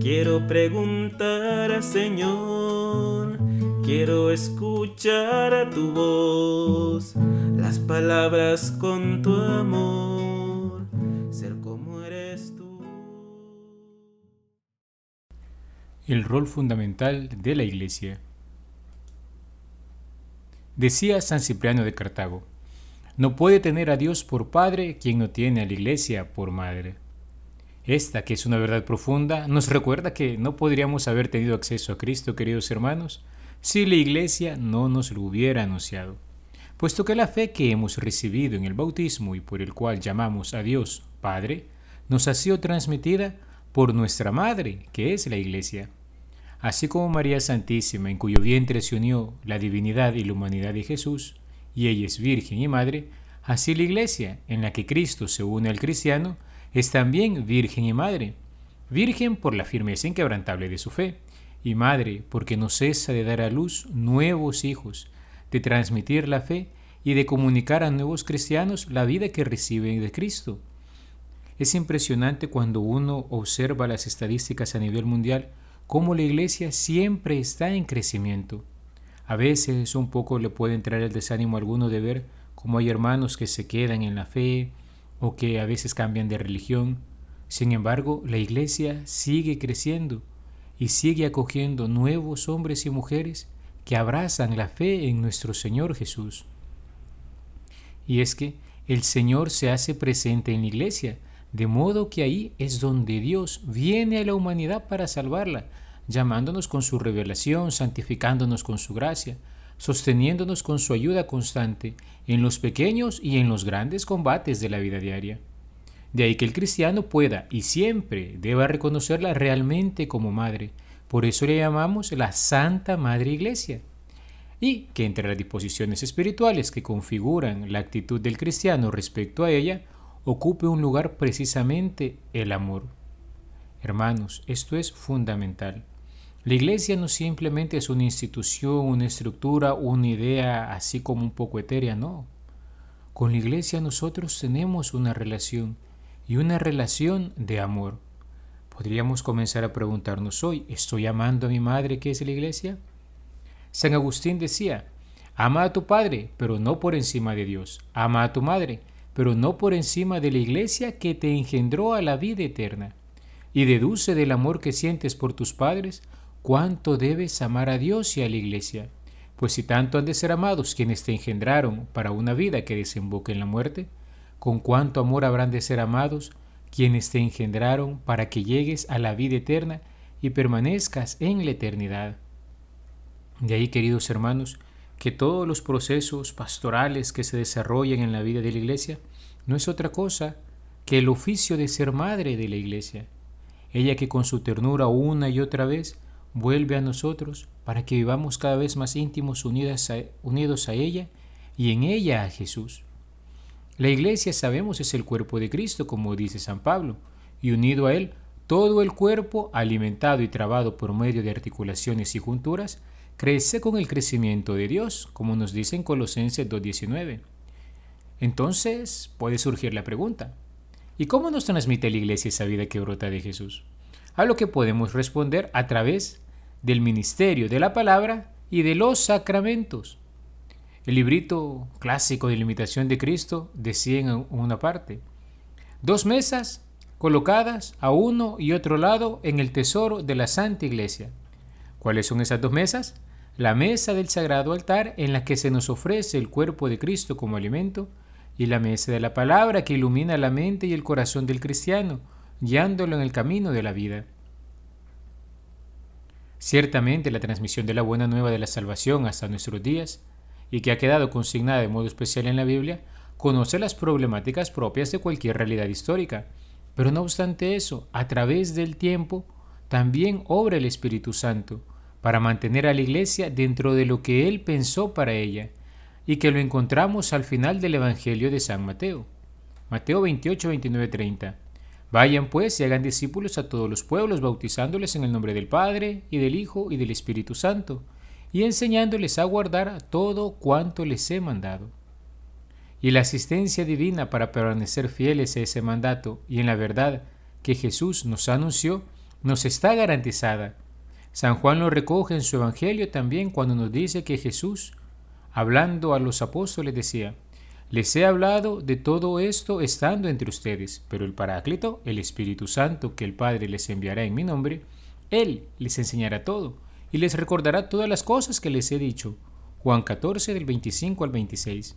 Quiero preguntar Señor, quiero escuchar a tu voz, las palabras con tu amor, ser como eres tú. El rol fundamental de la Iglesia. Decía San Cipriano de Cartago, no puede tener a Dios por Padre quien no tiene a la Iglesia por Madre. Esta, que es una verdad profunda, nos recuerda que no podríamos haber tenido acceso a Cristo, queridos hermanos, si la Iglesia no nos lo hubiera anunciado. Puesto que la fe que hemos recibido en el bautismo y por el cual llamamos a Dios Padre, nos ha sido transmitida por nuestra Madre, que es la Iglesia. Así como María Santísima, en cuyo vientre se unió la divinidad y la humanidad de Jesús, y ella es virgen y madre, así la iglesia, en la que Cristo se une al cristiano, es también virgen y madre. Virgen por la firmeza inquebrantable de su fe, y madre porque no cesa de dar a luz nuevos hijos, de transmitir la fe y de comunicar a nuevos cristianos la vida que reciben de Cristo. Es impresionante cuando uno observa las estadísticas a nivel mundial cómo la iglesia siempre está en crecimiento. A veces un poco le puede entrar el desánimo alguno de ver cómo hay hermanos que se quedan en la fe o que a veces cambian de religión. Sin embargo, la iglesia sigue creciendo y sigue acogiendo nuevos hombres y mujeres que abrazan la fe en nuestro Señor Jesús. Y es que el Señor se hace presente en la iglesia, de modo que ahí es donde Dios viene a la humanidad para salvarla, llamándonos con su revelación, santificándonos con su gracia, sosteniéndonos con su ayuda constante en los pequeños y en los grandes combates de la vida diaria. De ahí que el cristiano pueda y siempre deba reconocerla realmente como madre. Por eso le llamamos la Santa Madre Iglesia. Y que entre las disposiciones espirituales que configuran la actitud del cristiano respecto a ella, ocupe un lugar precisamente el amor. Hermanos, esto es fundamental. La iglesia no simplemente es una institución, una estructura, una idea así como un poco etérea, no. Con la iglesia nosotros tenemos una relación y una relación de amor. Podríamos comenzar a preguntarnos hoy, ¿estoy amando a mi madre que es la iglesia? San Agustín decía, ama a tu padre, pero no por encima de Dios. Ama a tu madre, pero no por encima de la iglesia que te engendró a la vida eterna. Y deduce del amor que sientes por tus padres cuánto debes amar a Dios y a la Iglesia, pues si tanto han de ser amados quienes te engendraron para una vida que desemboque en la muerte, con cuánto amor habrán de ser amados quienes te engendraron para que llegues a la vida eterna y permanezcas en la eternidad. De ahí, queridos hermanos, que todos los procesos pastorales que se desarrollan en la vida de la Iglesia no es otra cosa que el oficio de ser madre de la Iglesia, ella que con su ternura una y otra vez vuelve a nosotros para que vivamos cada vez más íntimos unidos a ella y en ella a Jesús. La iglesia, sabemos, es el cuerpo de Cristo, como dice San Pablo, y unido a él, todo el cuerpo, alimentado y trabado por medio de articulaciones y junturas, crece con el crecimiento de Dios, como nos dice en Colosenses 2.19. Entonces puede surgir la pregunta, ¿y cómo nos transmite la iglesia esa vida que brota de Jesús? A lo que podemos responder a través del ministerio de la palabra y de los sacramentos. El librito clásico de la imitación de Cristo decía en una parte, dos mesas colocadas a uno y otro lado en el tesoro de la Santa Iglesia. ¿Cuáles son esas dos mesas? La mesa del sagrado altar en la que se nos ofrece el cuerpo de Cristo como alimento y la mesa de la palabra que ilumina la mente y el corazón del cristiano, guiándolo en el camino de la vida. Ciertamente la transmisión de la buena nueva de la salvación hasta nuestros días, y que ha quedado consignada de modo especial en la Biblia, conoce las problemáticas propias de cualquier realidad histórica. Pero no obstante eso, a través del tiempo, también obra el Espíritu Santo para mantener a la Iglesia dentro de lo que Él pensó para ella, y que lo encontramos al final del Evangelio de San Mateo. Mateo 28, 29, 30. Vayan pues y hagan discípulos a todos los pueblos, bautizándoles en el nombre del Padre, y del Hijo, y del Espíritu Santo, y enseñándoles a guardar todo cuanto les he mandado. y la asistencia divina para permanecer fieles a ese mandato y en la verdad que Jesús nos anunció, nos está garantizada. San Juan lo recoge en su Evangelio también cuando nos dice que Jesús, hablando a los apóstoles, decía, les he hablado de todo esto estando entre ustedes, pero el Paráclito, el Espíritu Santo que el Padre les enviará en mi nombre, Él les enseñará todo y les recordará todas las cosas que les he dicho. Juan 14 del 25 al 26.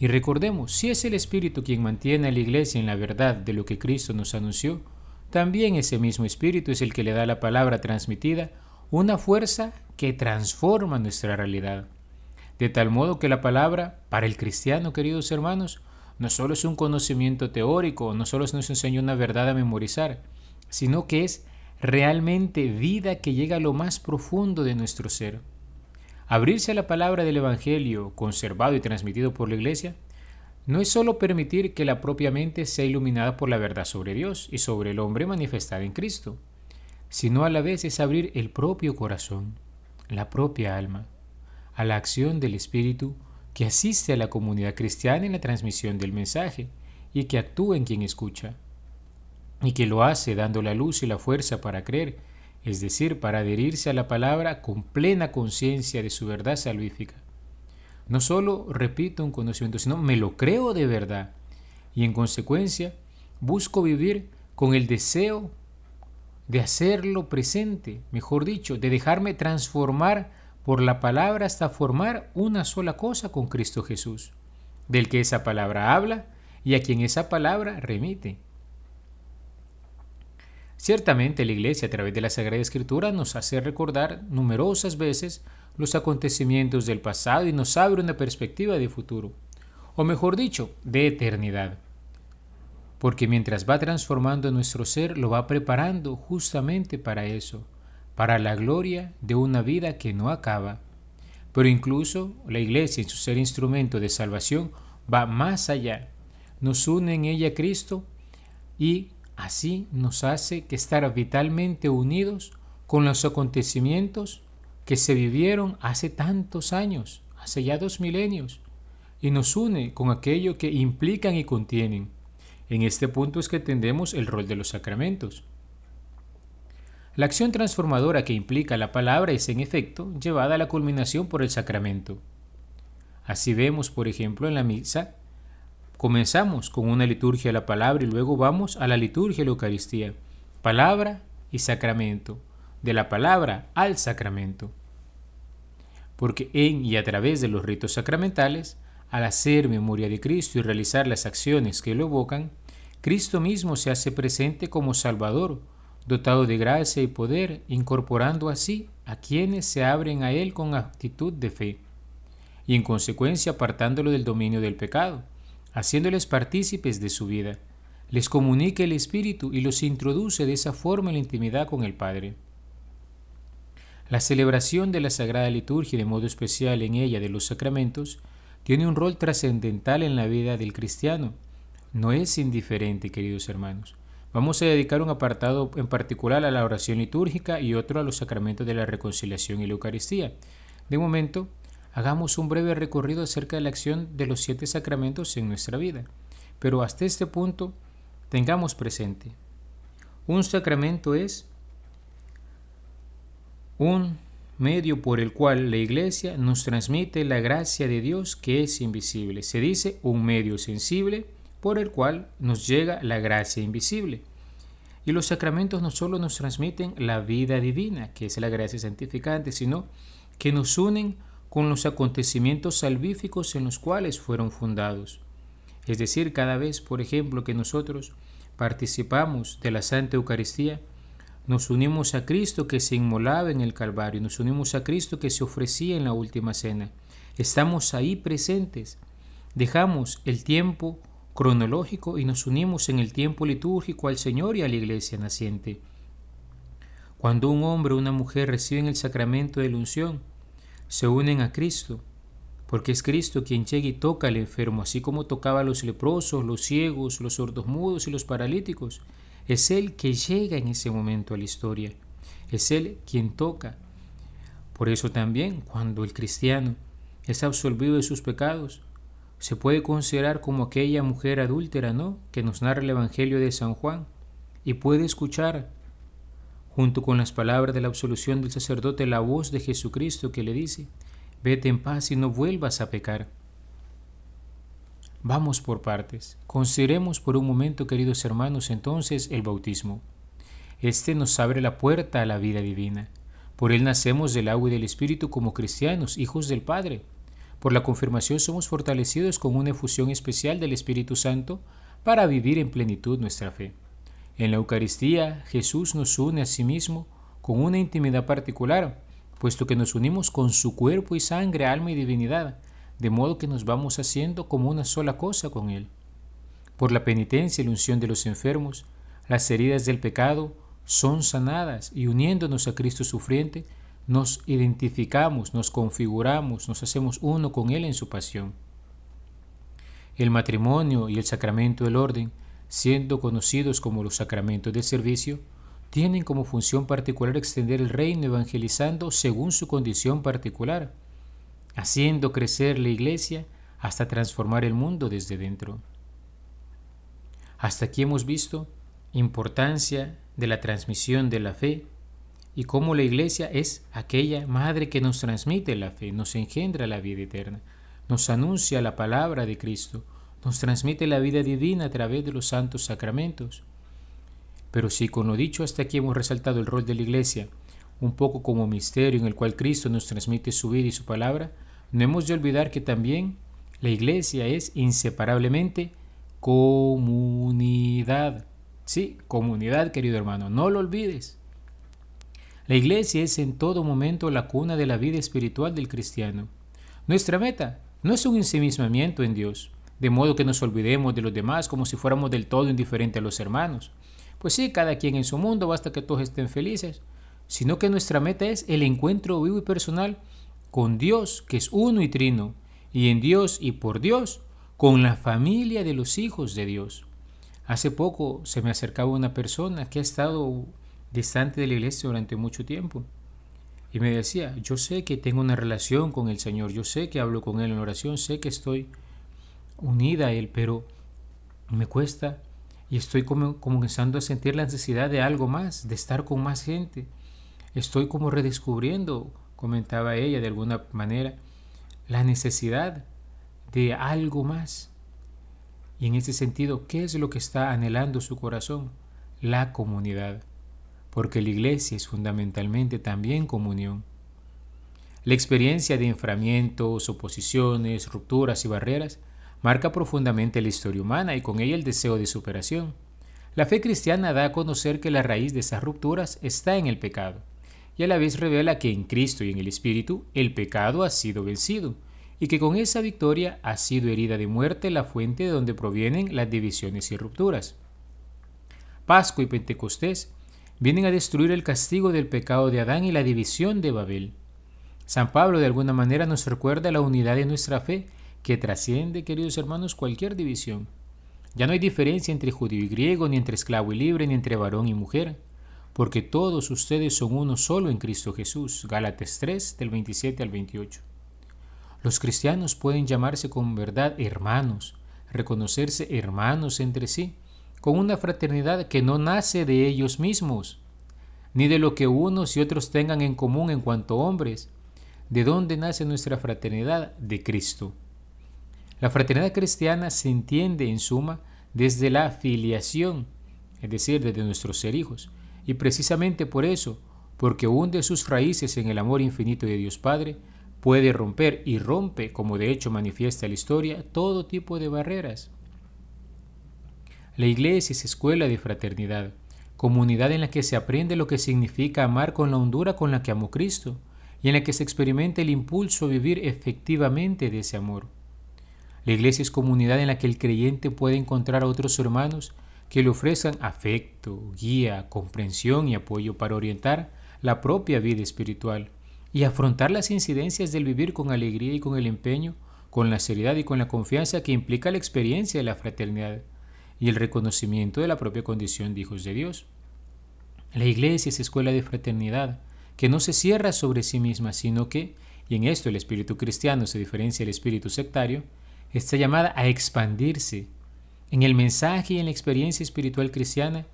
Y recordemos, si es el Espíritu quien mantiene a la Iglesia en la verdad de lo que Cristo nos anunció, también ese mismo Espíritu es el que le da la palabra transmitida una fuerza que transforma nuestra realidad. De tal modo que la palabra, para el cristiano, queridos hermanos, no solo es un conocimiento teórico, no solo nos enseña una verdad a memorizar, sino que es realmente vida que llega a lo más profundo de nuestro ser. Abrirse a la palabra del Evangelio, conservado y transmitido por la Iglesia, no es solo permitir que la propia mente sea iluminada por la verdad sobre Dios y sobre el hombre manifestada en Cristo, sino a la vez es abrir el propio corazón, la propia alma, a la acción del Espíritu que asiste a la comunidad cristiana en la transmisión del mensaje y que actúa en quien escucha, y que lo hace dando la luz y la fuerza para creer es decir, para adherirse a la palabra con plena conciencia de su verdad salvífica. No solo repito un conocimiento, sino me lo creo de verdad y en consecuencia busco vivir con el deseo de hacerlo presente, mejor dicho, de dejarme transformar por la palabra hasta formar una sola cosa con Cristo Jesús, del que esa palabra habla y a quien esa palabra remite. Ciertamente la Iglesia a través de la Sagrada Escritura nos hace recordar numerosas veces los acontecimientos del pasado y nos abre una perspectiva de futuro, o mejor dicho, de eternidad. Porque mientras va transformando nuestro ser, lo va preparando justamente para eso, para la gloria de una vida que no acaba. Pero incluso la Iglesia en su ser instrumento de salvación va más allá. Nos une en ella Cristo y Así nos hace que estar vitalmente unidos con los acontecimientos que se vivieron hace tantos años, hace ya dos milenios, y nos une con aquello que implican y contienen. En este punto es que entendemos el rol de los sacramentos. La acción transformadora que implica la palabra es en efecto llevada a la culminación por el sacramento. Así vemos, por ejemplo, en la misa Comenzamos con una liturgia de la palabra y luego vamos a la liturgia de la Eucaristía. Palabra y sacramento. De la palabra al sacramento. Porque en y a través de los ritos sacramentales, al hacer memoria de Cristo y realizar las acciones que lo evocan, Cristo mismo se hace presente como Salvador, dotado de gracia y poder, incorporando así a quienes se abren a Él con actitud de fe, y en consecuencia apartándolo del dominio del pecado haciéndoles partícipes de su vida, les comunica el Espíritu y los introduce de esa forma en la intimidad con el Padre. La celebración de la Sagrada Liturgia, de modo especial en ella de los sacramentos, tiene un rol trascendental en la vida del cristiano. No es indiferente, queridos hermanos. Vamos a dedicar un apartado en particular a la oración litúrgica y otro a los sacramentos de la reconciliación y la Eucaristía. De momento, hagamos un breve recorrido acerca de la acción de los siete sacramentos en nuestra vida. Pero hasta este punto, tengamos presente, un sacramento es un medio por el cual la Iglesia nos transmite la gracia de Dios que es invisible. Se dice un medio sensible por el cual nos llega la gracia invisible. Y los sacramentos no solo nos transmiten la vida divina, que es la gracia santificante, sino que nos unen con los acontecimientos salvíficos en los cuales fueron fundados. Es decir, cada vez, por ejemplo, que nosotros participamos de la Santa Eucaristía, nos unimos a Cristo que se inmolaba en el Calvario, nos unimos a Cristo que se ofrecía en la última cena. Estamos ahí presentes. Dejamos el tiempo cronológico y nos unimos en el tiempo litúrgico al Señor y a la Iglesia naciente. Cuando un hombre o una mujer reciben el sacramento de la unción, se unen a Cristo, porque es Cristo quien llega y toca al enfermo, así como tocaba a los leprosos, los ciegos, los sordos mudos y los paralíticos. Es Él que llega en ese momento a la historia. Es Él quien toca. Por eso también, cuando el cristiano es absolvido de sus pecados, se puede considerar como aquella mujer adúltera, ¿no? Que nos narra el Evangelio de San Juan y puede escuchar, junto con las palabras de la absolución del sacerdote, la voz de Jesucristo que le dice, vete en paz y no vuelvas a pecar. Vamos por partes. Consideremos por un momento, queridos hermanos, entonces el bautismo. Este nos abre la puerta a la vida divina. Por él nacemos del agua y del Espíritu como cristianos, hijos del Padre. Por la confirmación somos fortalecidos con una efusión especial del Espíritu Santo para vivir en plenitud nuestra fe. En la Eucaristía Jesús nos une a sí mismo con una intimidad particular, puesto que nos unimos con su cuerpo y sangre, alma y divinidad, de modo que nos vamos haciendo como una sola cosa con Él. Por la penitencia y la unción de los enfermos, las heridas del pecado son sanadas y uniéndonos a Cristo sufriente, nos identificamos, nos configuramos, nos hacemos uno con Él en su pasión. El matrimonio y el sacramento del orden, siendo conocidos como los sacramentos del servicio, tienen como función particular extender el reino evangelizando según su condición particular, haciendo crecer la iglesia hasta transformar el mundo desde dentro. Hasta aquí hemos visto importancia de la transmisión de la fe y cómo la iglesia es aquella madre que nos transmite la fe, nos engendra la vida eterna, nos anuncia la palabra de Cristo, nos transmite la vida divina a través de los santos sacramentos. Pero si con lo dicho hasta aquí hemos resaltado el rol de la iglesia, un poco como misterio en el cual Cristo nos transmite su vida y su palabra, no hemos de olvidar que también la iglesia es inseparablemente comunidad. Sí, comunidad, querido hermano, no lo olvides. La iglesia es en todo momento la cuna de la vida espiritual del cristiano. Nuestra meta no es un ensimismamiento en Dios, de modo que nos olvidemos de los demás como si fuéramos del todo indiferentes a los hermanos. Pues sí, cada quien en su mundo, basta que todos estén felices, sino que nuestra meta es el encuentro vivo y personal con Dios, que es uno y trino, y en Dios y por Dios, con la familia de los hijos de Dios. Hace poco se me acercaba una persona que ha estado distante de la iglesia durante mucho tiempo. Y me decía, yo sé que tengo una relación con el Señor, yo sé que hablo con Él en oración, sé que estoy unida a Él, pero me cuesta y estoy comenzando a sentir la necesidad de algo más, de estar con más gente. Estoy como redescubriendo, comentaba ella de alguna manera, la necesidad de algo más. Y en ese sentido, ¿qué es lo que está anhelando su corazón? La comunidad porque la iglesia es fundamentalmente también comunión. La experiencia de enframientos, oposiciones, rupturas y barreras marca profundamente la historia humana y con ella el deseo de superación. La fe cristiana da a conocer que la raíz de esas rupturas está en el pecado, y a la vez revela que en Cristo y en el Espíritu el pecado ha sido vencido, y que con esa victoria ha sido herida de muerte la fuente de donde provienen las divisiones y rupturas. Pascua y Pentecostés vienen a destruir el castigo del pecado de Adán y la división de Babel. San Pablo de alguna manera nos recuerda la unidad de nuestra fe que trasciende, queridos hermanos, cualquier división. Ya no hay diferencia entre judío y griego, ni entre esclavo y libre, ni entre varón y mujer, porque todos ustedes son uno solo en Cristo Jesús. Gálatas 3 del 27 al 28. Los cristianos pueden llamarse con verdad hermanos, reconocerse hermanos entre sí, con una fraternidad que no nace de ellos mismos, ni de lo que unos y otros tengan en común en cuanto hombres. ¿De dónde nace nuestra fraternidad? De Cristo. La fraternidad cristiana se entiende en suma desde la filiación, es decir, desde nuestros ser hijos, y precisamente por eso, porque hunde sus raíces en el amor infinito de Dios Padre, puede romper y rompe, como de hecho manifiesta la historia, todo tipo de barreras. La iglesia es escuela de fraternidad, comunidad en la que se aprende lo que significa amar con la hondura con la que amó Cristo y en la que se experimenta el impulso a vivir efectivamente de ese amor. La iglesia es comunidad en la que el creyente puede encontrar a otros hermanos que le ofrezcan afecto, guía, comprensión y apoyo para orientar la propia vida espiritual y afrontar las incidencias del vivir con alegría y con el empeño, con la seriedad y con la confianza que implica la experiencia de la fraternidad y el reconocimiento de la propia condición de hijos de Dios. La iglesia es escuela de fraternidad, que no se cierra sobre sí misma, sino que, y en esto el espíritu cristiano se diferencia del espíritu sectario, está llamada a expandirse. En el mensaje y en la experiencia espiritual cristiana,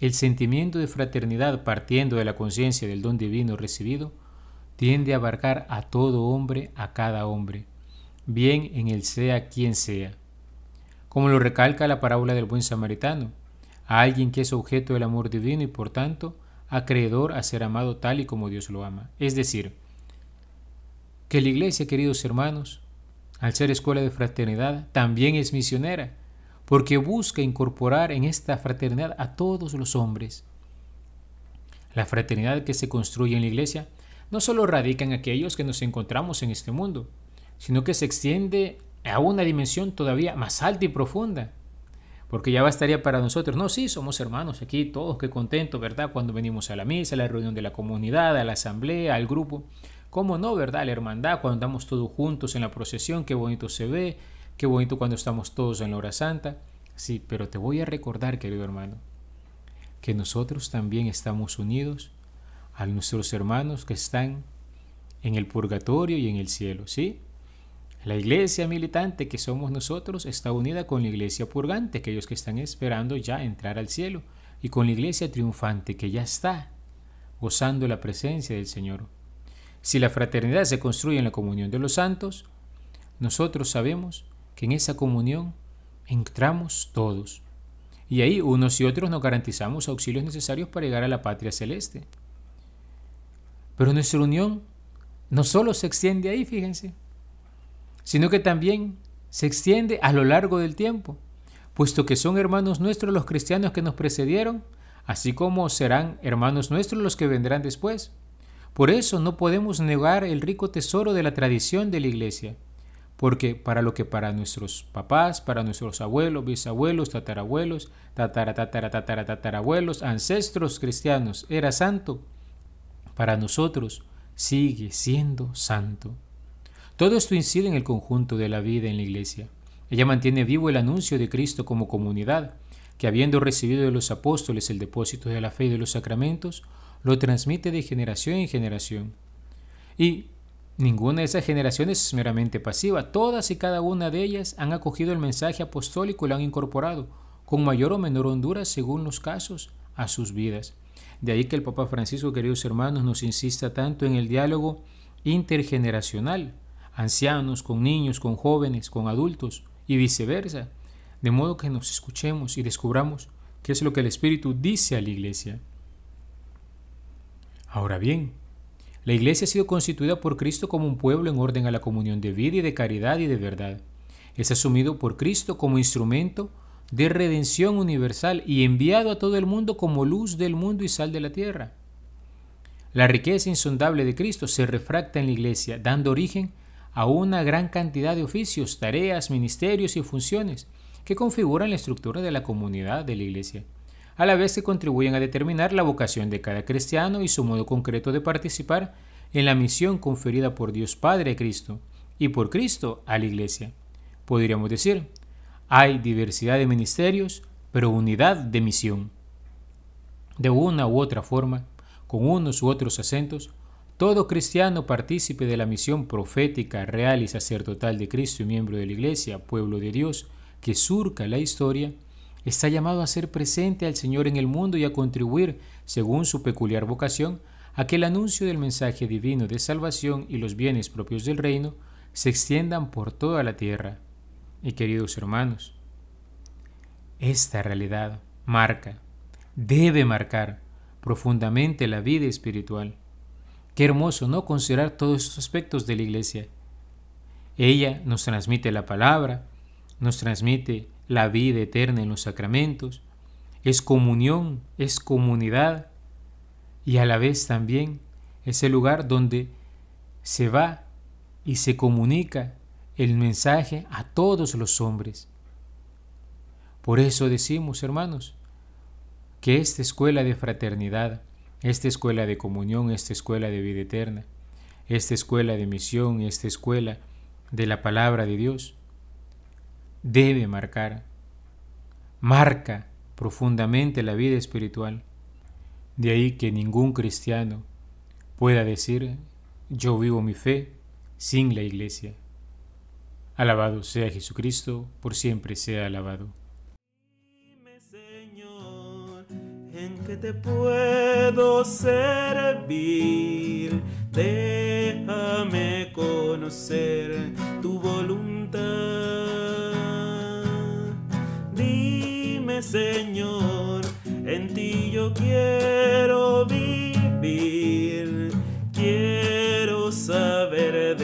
el sentimiento de fraternidad partiendo de la conciencia del don divino recibido tiende a abarcar a todo hombre, a cada hombre, bien en el sea quien sea. Como lo recalca la parábola del buen samaritano, a alguien que es objeto del amor divino y por tanto acreedor a ser amado tal y como Dios lo ama. Es decir, que la iglesia, queridos hermanos, al ser escuela de fraternidad, también es misionera, porque busca incorporar en esta fraternidad a todos los hombres. La fraternidad que se construye en la iglesia no solo radica en aquellos que nos encontramos en este mundo, sino que se extiende a una dimensión todavía más alta y profunda. Porque ya bastaría para nosotros, no, sí, somos hermanos aquí, todos, qué contento, ¿verdad? Cuando venimos a la misa, a la reunión de la comunidad, a la asamblea, al grupo. ¿Cómo no, verdad? La hermandad, cuando andamos todos juntos en la procesión, qué bonito se ve, qué bonito cuando estamos todos en la hora santa. Sí, pero te voy a recordar, querido hermano, que nosotros también estamos unidos a nuestros hermanos que están en el purgatorio y en el cielo, ¿sí? La iglesia militante que somos nosotros está unida con la iglesia purgante, aquellos que están esperando ya entrar al cielo, y con la iglesia triunfante que ya está gozando la presencia del Señor. Si la fraternidad se construye en la comunión de los santos, nosotros sabemos que en esa comunión entramos todos. Y ahí unos y otros nos garantizamos auxilios necesarios para llegar a la patria celeste. Pero nuestra unión no solo se extiende ahí, fíjense, sino que también se extiende a lo largo del tiempo, puesto que son hermanos nuestros los cristianos que nos precedieron, así como serán hermanos nuestros los que vendrán después. Por eso no podemos negar el rico tesoro de la tradición de la Iglesia, porque para lo que para nuestros papás, para nuestros abuelos, bisabuelos, tatarabuelos, tatara, tatara, tatara, tatarabuelos, ancestros cristianos era santo, para nosotros sigue siendo santo. Todo esto incide en el conjunto de la vida en la Iglesia. Ella mantiene vivo el anuncio de Cristo como comunidad, que habiendo recibido de los apóstoles el depósito de la fe y de los sacramentos, lo transmite de generación en generación. Y ninguna de esas generaciones es meramente pasiva, todas y cada una de ellas han acogido el mensaje apostólico y lo han incorporado, con mayor o menor hondura según los casos, a sus vidas. De ahí que el Papa Francisco, queridos hermanos, nos insista tanto en el diálogo intergeneracional, ancianos con niños, con jóvenes, con adultos y viceversa, de modo que nos escuchemos y descubramos qué es lo que el Espíritu dice a la Iglesia. Ahora bien, la Iglesia ha sido constituida por Cristo como un pueblo en orden a la comunión de vida y de caridad y de verdad. Es asumido por Cristo como instrumento de redención universal y enviado a todo el mundo como luz del mundo y sal de la tierra. La riqueza insondable de Cristo se refracta en la Iglesia, dando origen a una gran cantidad de oficios, tareas, ministerios y funciones que configuran la estructura de la comunidad de la Iglesia, a la vez que contribuyen a determinar la vocación de cada cristiano y su modo concreto de participar en la misión conferida por Dios Padre a Cristo y por Cristo a la Iglesia. Podríamos decir, hay diversidad de ministerios, pero unidad de misión. De una u otra forma, con unos u otros acentos, todo cristiano partícipe de la misión profética, real y sacerdotal de Cristo y miembro de la Iglesia, pueblo de Dios, que surca la historia, está llamado a ser presente al Señor en el mundo y a contribuir, según su peculiar vocación, a que el anuncio del mensaje divino de salvación y los bienes propios del reino se extiendan por toda la tierra. Y queridos hermanos, esta realidad marca, debe marcar profundamente la vida espiritual. Qué hermoso, ¿no? Considerar todos estos aspectos de la iglesia. Ella nos transmite la palabra, nos transmite la vida eterna en los sacramentos, es comunión, es comunidad y a la vez también es el lugar donde se va y se comunica el mensaje a todos los hombres. Por eso decimos, hermanos, que esta escuela de fraternidad, esta escuela de comunión, esta escuela de vida eterna, esta escuela de misión, esta escuela de la palabra de Dios, debe marcar, marca profundamente la vida espiritual. De ahí que ningún cristiano pueda decir, yo vivo mi fe sin la iglesia. Alabado sea Jesucristo, por siempre sea alabado. En qué te puedo servir. Déjame conocer tu voluntad. Dime, Señor, en ti yo quiero vivir. Quiero saber